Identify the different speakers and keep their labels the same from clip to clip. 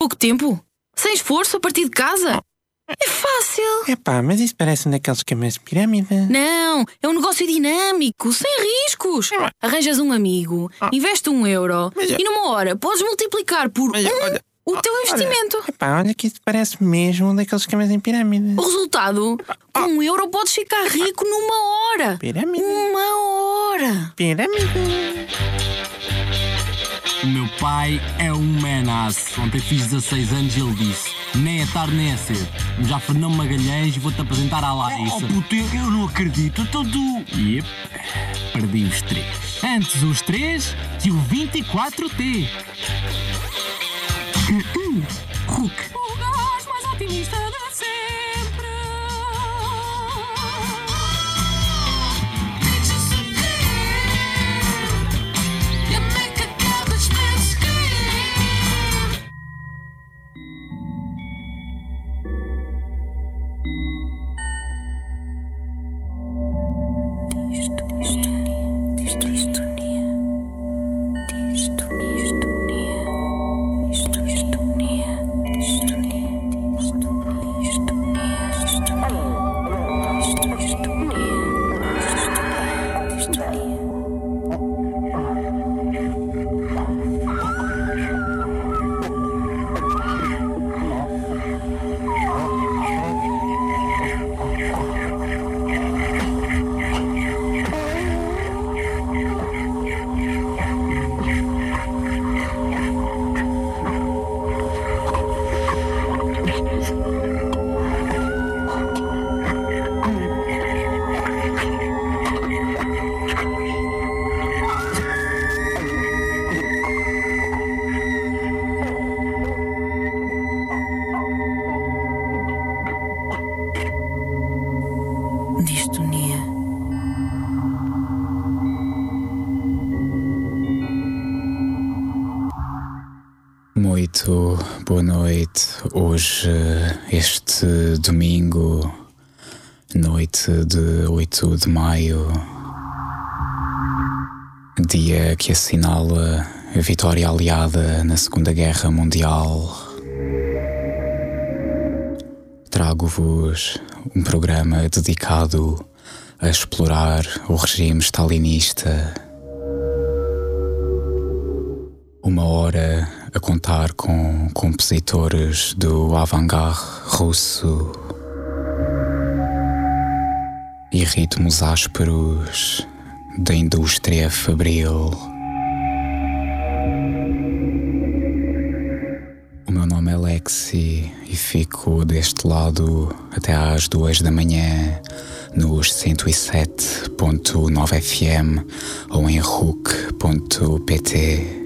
Speaker 1: Pouco tempo? Sem esforço a partir de casa? É fácil.
Speaker 2: Epá, mas isso parece um daqueles esquemas de pirâmide.
Speaker 1: Não, é um negócio dinâmico, sem riscos. Arranjas um amigo, investe um euro
Speaker 2: Mas
Speaker 1: e numa hora podes multiplicar por
Speaker 2: Mas,
Speaker 1: um
Speaker 2: olha,
Speaker 1: o teu
Speaker 2: olha,
Speaker 1: investimento.
Speaker 2: Epá, olha que isso parece mesmo um daqueles esquemas em pirâmide.
Speaker 1: O resultado, com um euro podes ficar rico numa hora.
Speaker 2: Pirâmide.
Speaker 1: Uma hora.
Speaker 2: Pirâmide.
Speaker 3: O meu pai é um menace. Ontem fiz 16 anos e ele disse: Nem é tarde nem é cedo. Já Fernão Magalhães e vou-te apresentar à Larissa.
Speaker 4: Oh, puto, eu, não acredito. Então tu.
Speaker 3: Yep, perdi os três. Antes os três que o 24T.
Speaker 4: Hulk.
Speaker 5: O gás mais otimista de sempre.
Speaker 6: Listo, listo. De maio, dia que assinala a vitória aliada na Segunda Guerra Mundial. Trago-vos um programa dedicado a explorar o regime stalinista. Uma hora a contar com compositores do avant-garde russo e ritmos ásperos da indústria fabril. O meu nome é Lexi e fico deste lado até às duas da manhã nos 107.9 FM ou em RUC.pt.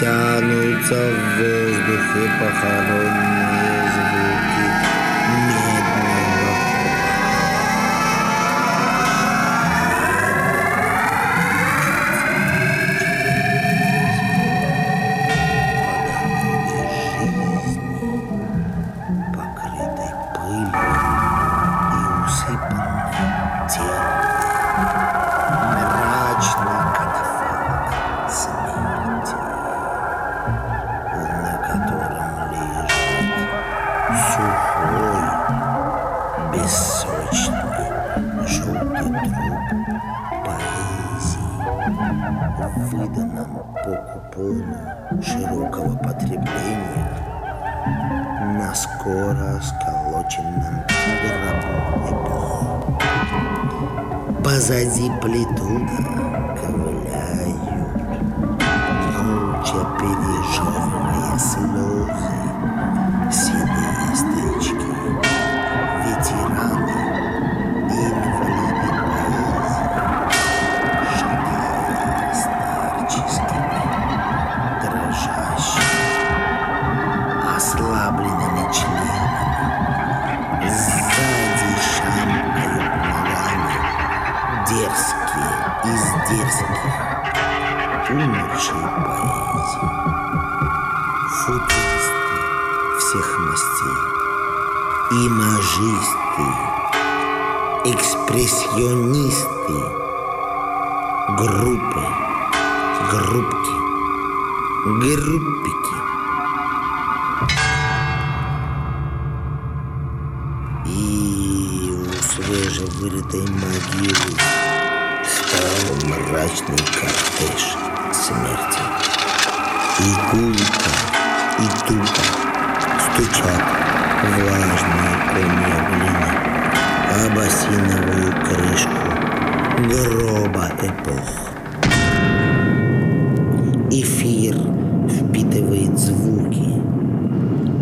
Speaker 7: тянутся в воздухе похоронные ослабленными членами, сзади шамкают ногами, дерзкие из дерзких, умершие поэзии, футуристы всех мастей, имажисты, экспрессионисты, группы, группки, группики. Свежевырытой могилы стал мрачный кортеж смерти. И гулко, и тупо стучат влажные комья глины осиновую крышку гроба эпох. Эфир впитывает звуки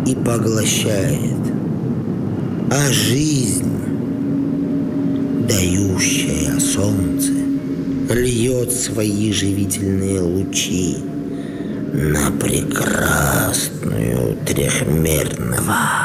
Speaker 7: и поглощает, а жизнь, дающая солнце, льет свои живительные лучи на прекрасную трехмерного.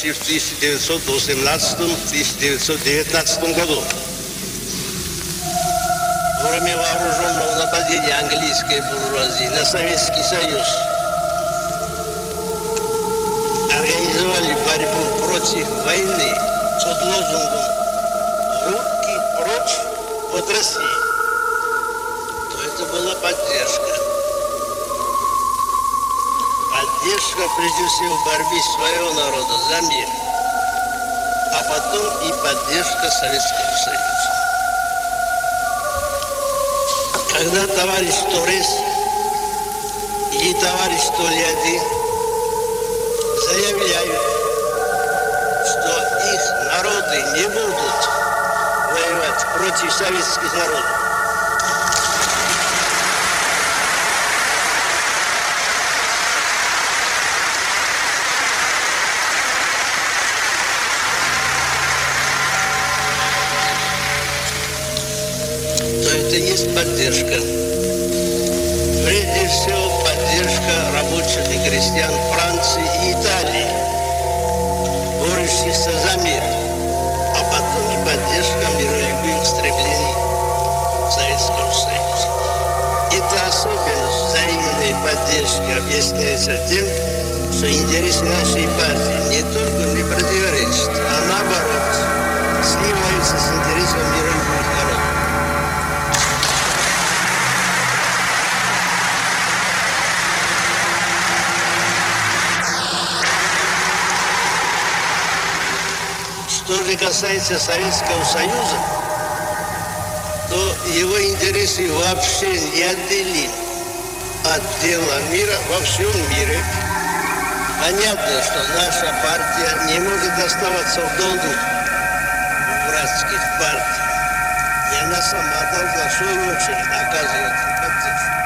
Speaker 8: почти в 1918-1919 году. Во время вооруженного нападения английской буржуазии на Советский Союз организовали борьбу против войны под лозунгом «Руки прочь от России», то это была поддержка поддержка, прежде всего, борьбы своего народа за мир, а потом и поддержка Советского Союза. Когда товарищ Торрес и товарищ Толиади заявляют, что их народы не будут воевать против советских народов, шел долго в братских партиях. И она сама должна в очередь оказывать.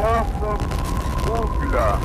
Speaker 9: faça
Speaker 10: dúvida.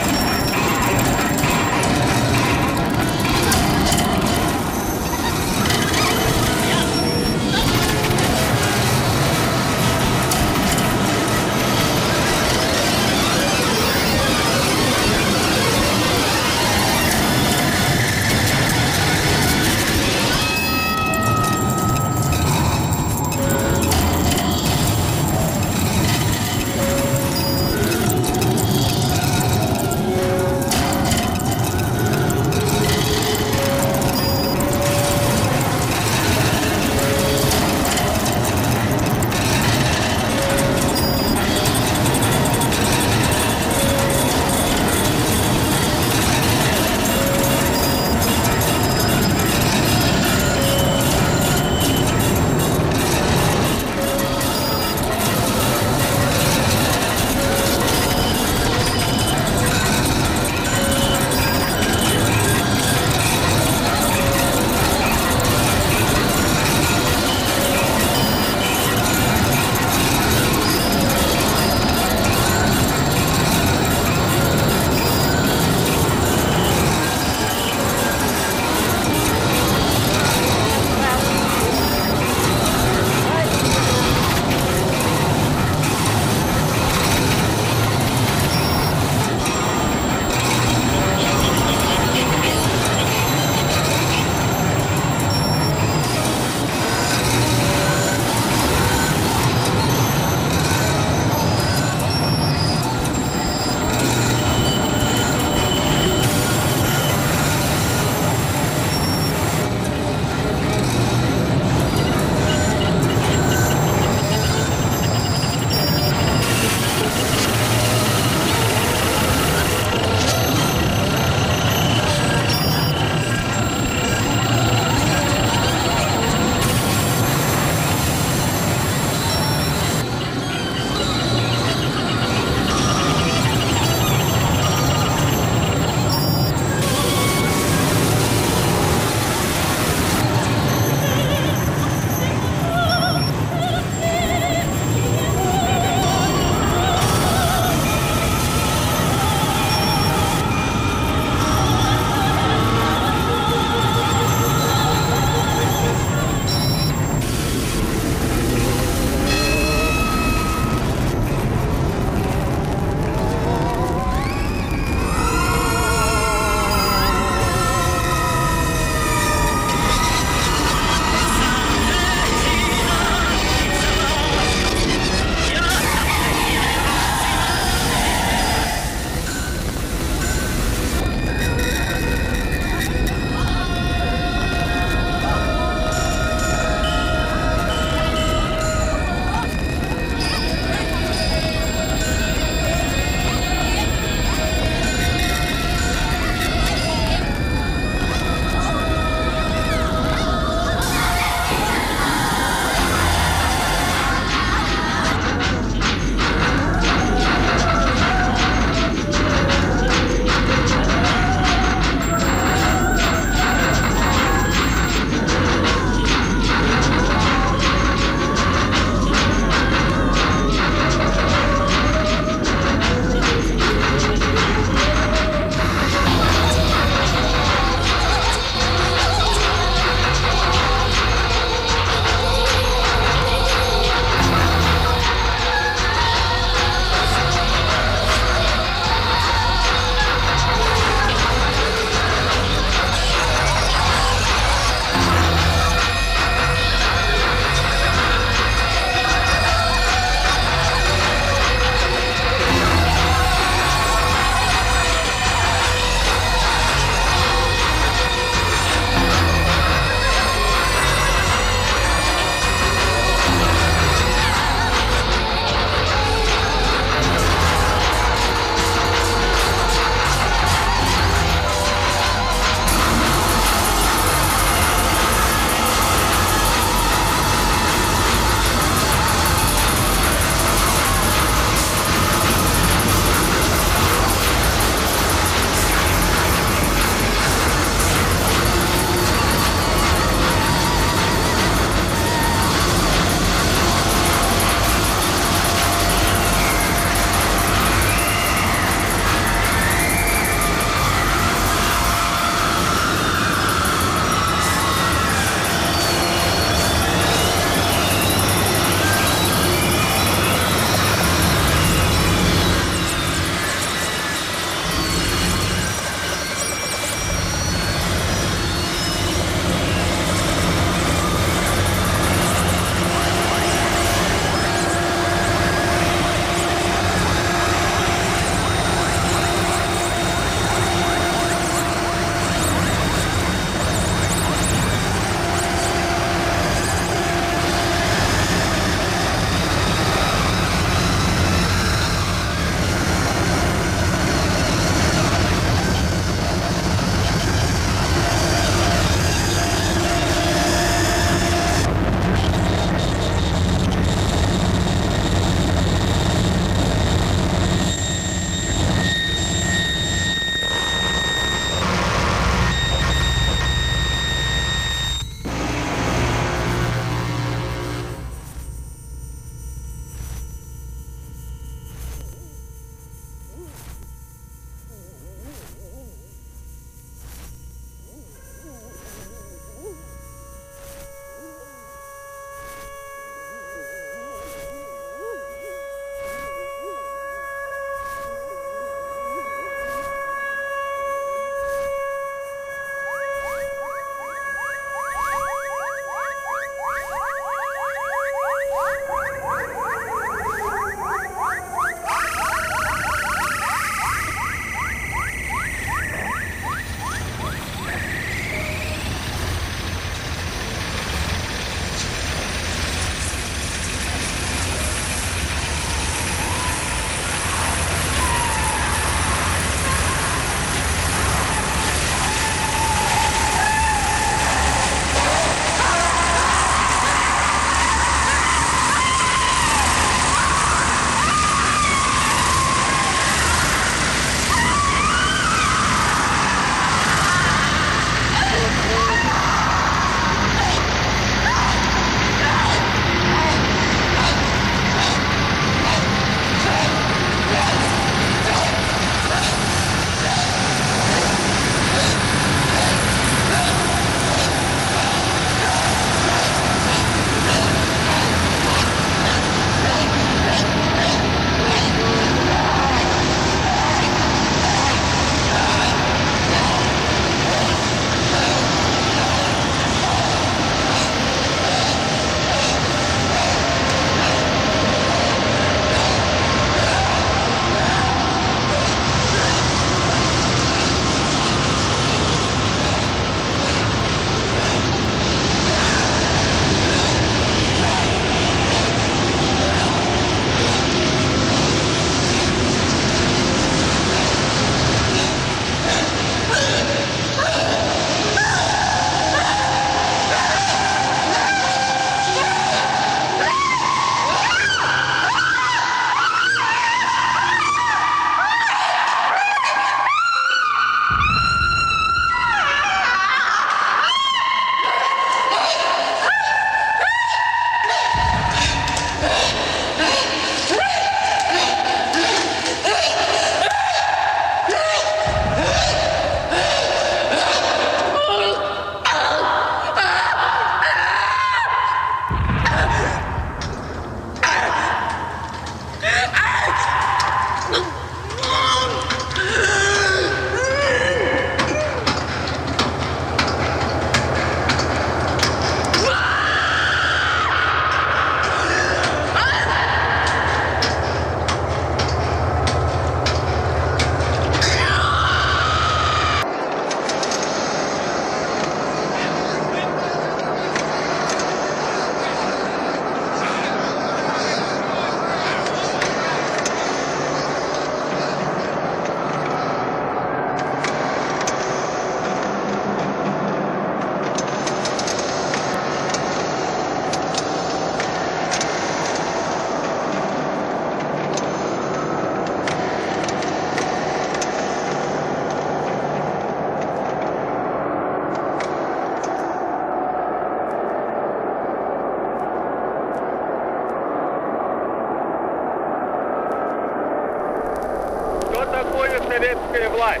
Speaker 10: Советская власть?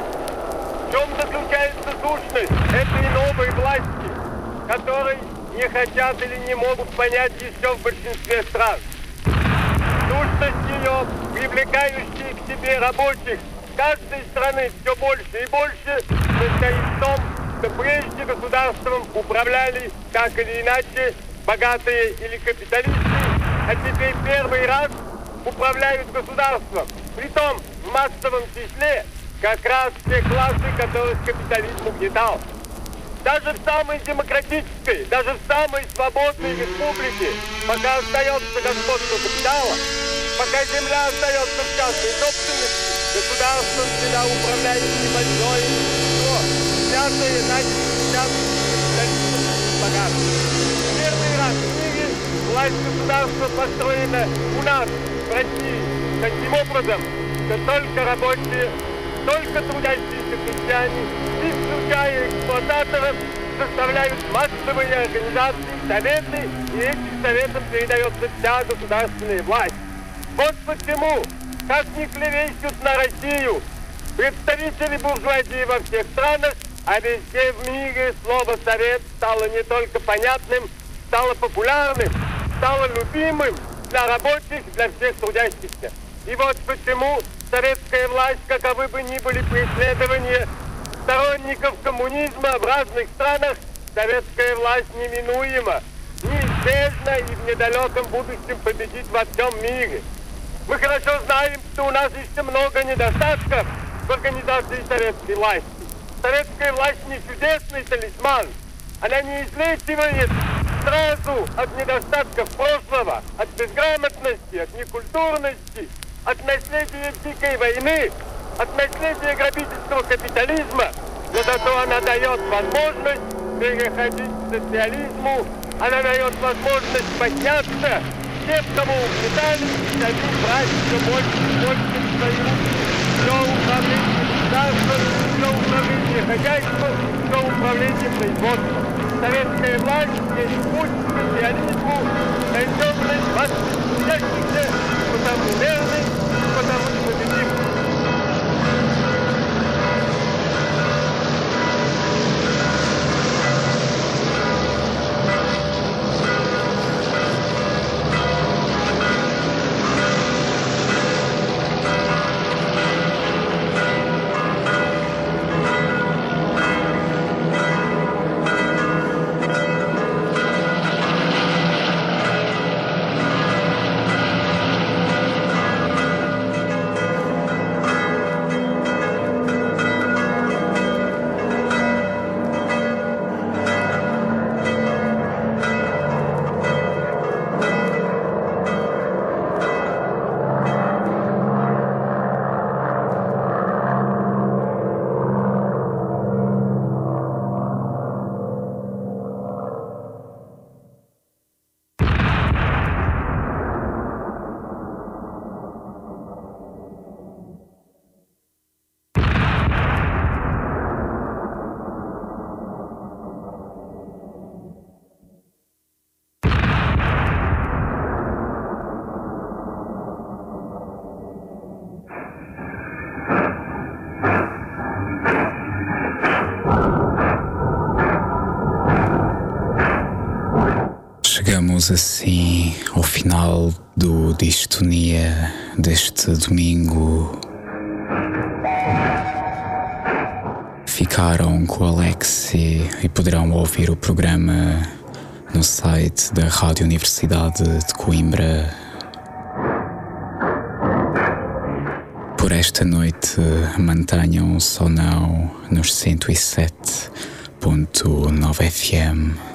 Speaker 10: В чем заключается сущность этой новой власти, которой не хотят или не могут понять еще в большинстве стран? Сущность ее, привлекающая к себе рабочих каждой страны все больше и больше, состоит в том, что прежде государством управляли так или иначе богатые или капиталисты, а теперь первый раз управляют государством. Притом в массовом числе как раз те классы, которых капитализм угнетал. Даже в самой демократической, даже в самой свободной республике, пока остается господство капитала, пока земля остается в частной собственности, государством всегда управляет небольшое меньшинство, на частным капиталистом богатым. Первый раз в мире власть государства построена у нас, в России, таким образом, что только рабочие только трудящиеся крестьяне, исключая эксплуататоров, составляют массовые организации, советы, и этим советам передается вся государственная власть. Вот почему, как ни клевещут на Россию, представители буржуазии во всех странах, а везде в мире слово «совет» стало не только понятным, стало популярным, стало любимым для рабочих, для всех трудящихся. И вот почему советская власть, каковы бы ни были преследования сторонников коммунизма в разных странах, советская власть неминуема, неизбежно и в недалеком будущем победит во всем мире. Мы хорошо знаем, что у нас еще много недостатков в организации советской власти. Советская власть не чудесный талисман. Она не излечивает сразу от недостатков прошлого, от безграмотности, от некультурности, от наследия дикой войны, от наследия грабительского капитализма, но зато она дает возможность переходить к социализму, она дает возможность подняться тем, кому угнетали, и дадим брать все больше и больше в руки. Все управление государством, все управление хозяйством, все управление производством. Советская власть есть путь к социализму, найденный в вас botamos nele, né? botamos
Speaker 6: Chegamos assim ao final do Distonia deste domingo. Ficaram com o Alexi e poderão ouvir o programa no site da Rádio Universidade de Coimbra. Por esta noite, mantenham-se ou não nos 107.9 FM.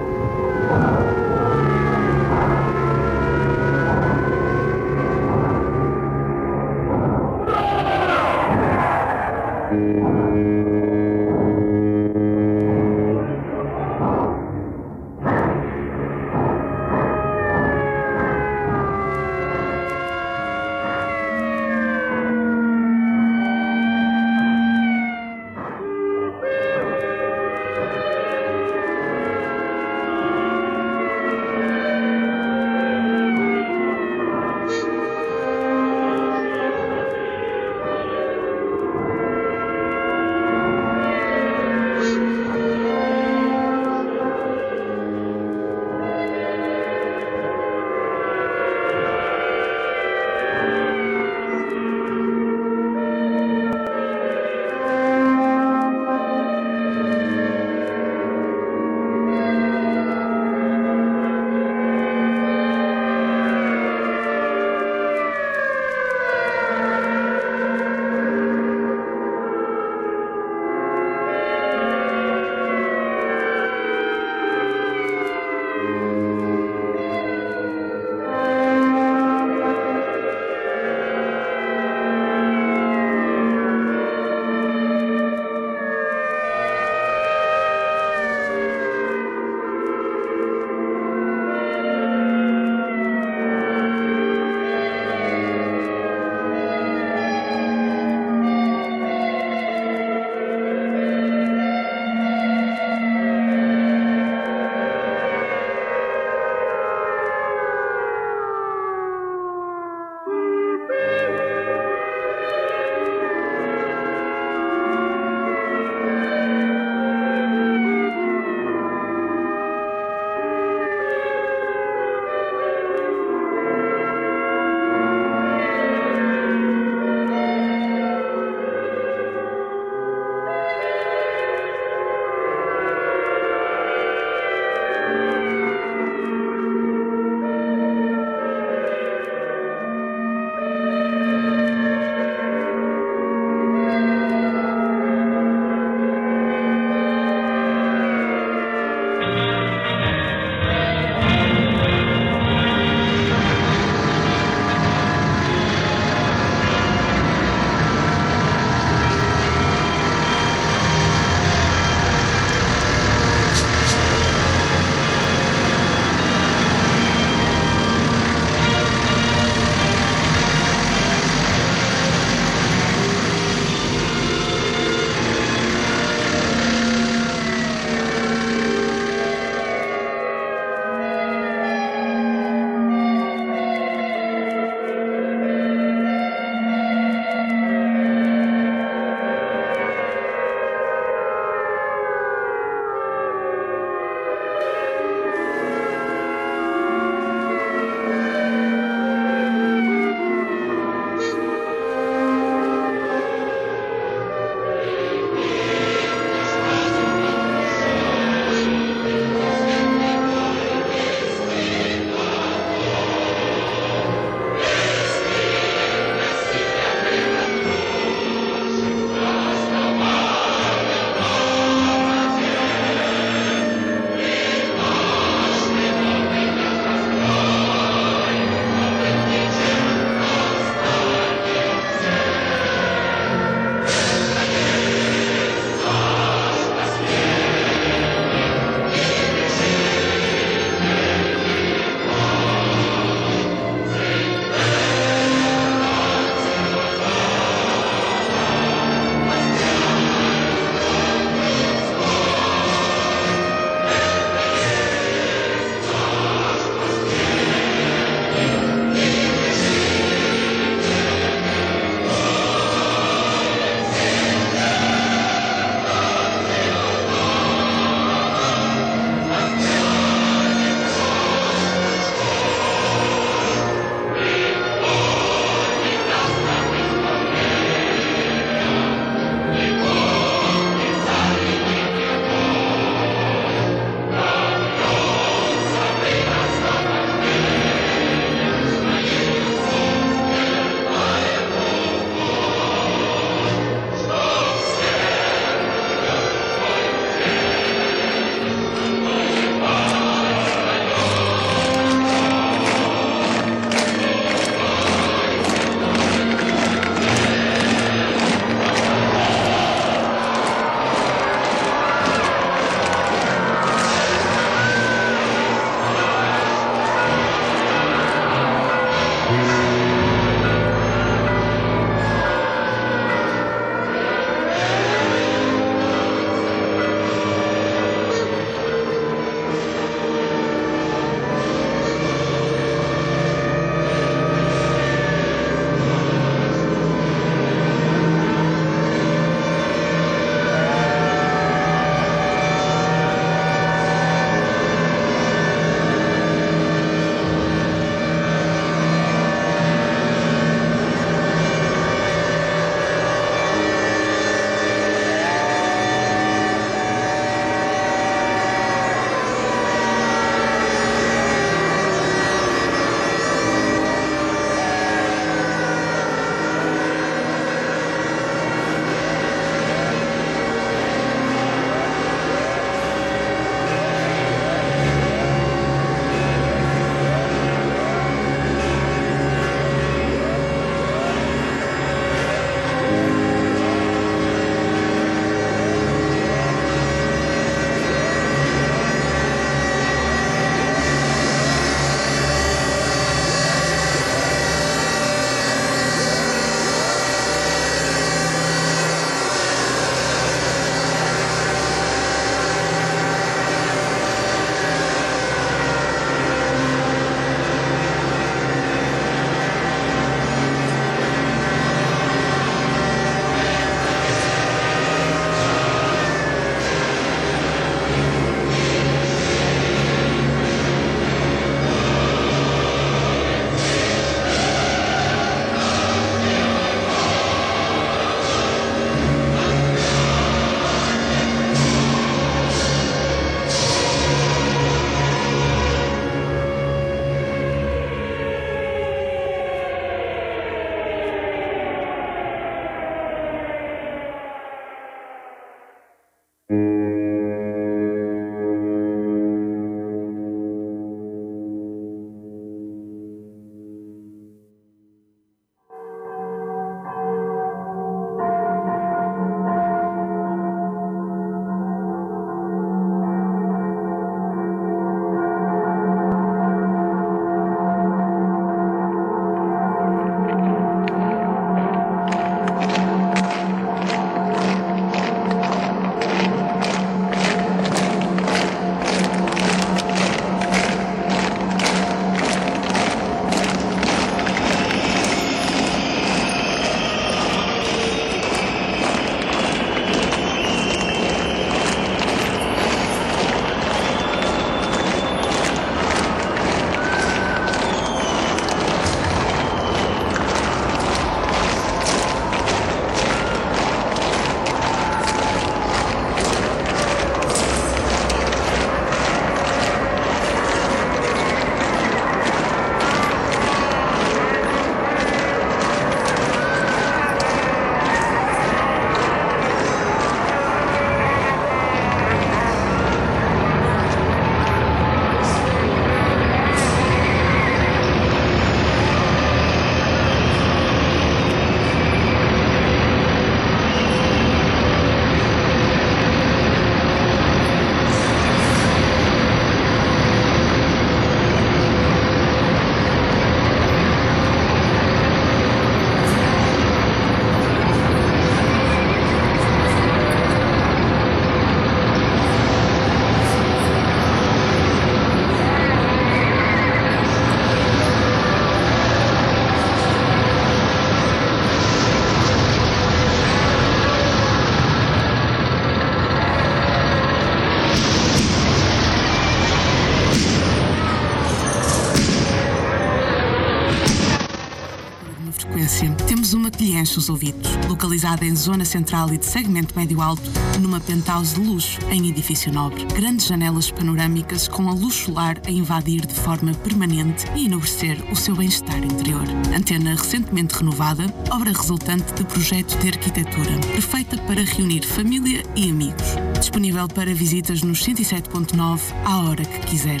Speaker 11: Os ouvidos. Localizada em zona central e de segmento médio-alto, numa penthouse de luxo em edifício nobre. Grandes janelas panorâmicas com a luz solar a invadir de forma permanente e enobrecer o seu bem-estar interior. Antena recentemente renovada, obra resultante de projeto de arquitetura, perfeita para reunir família e amigos. Disponível para visitas nos 107.9 à hora que quiser.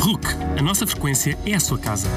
Speaker 12: RUC, a nossa frequência é a sua casa.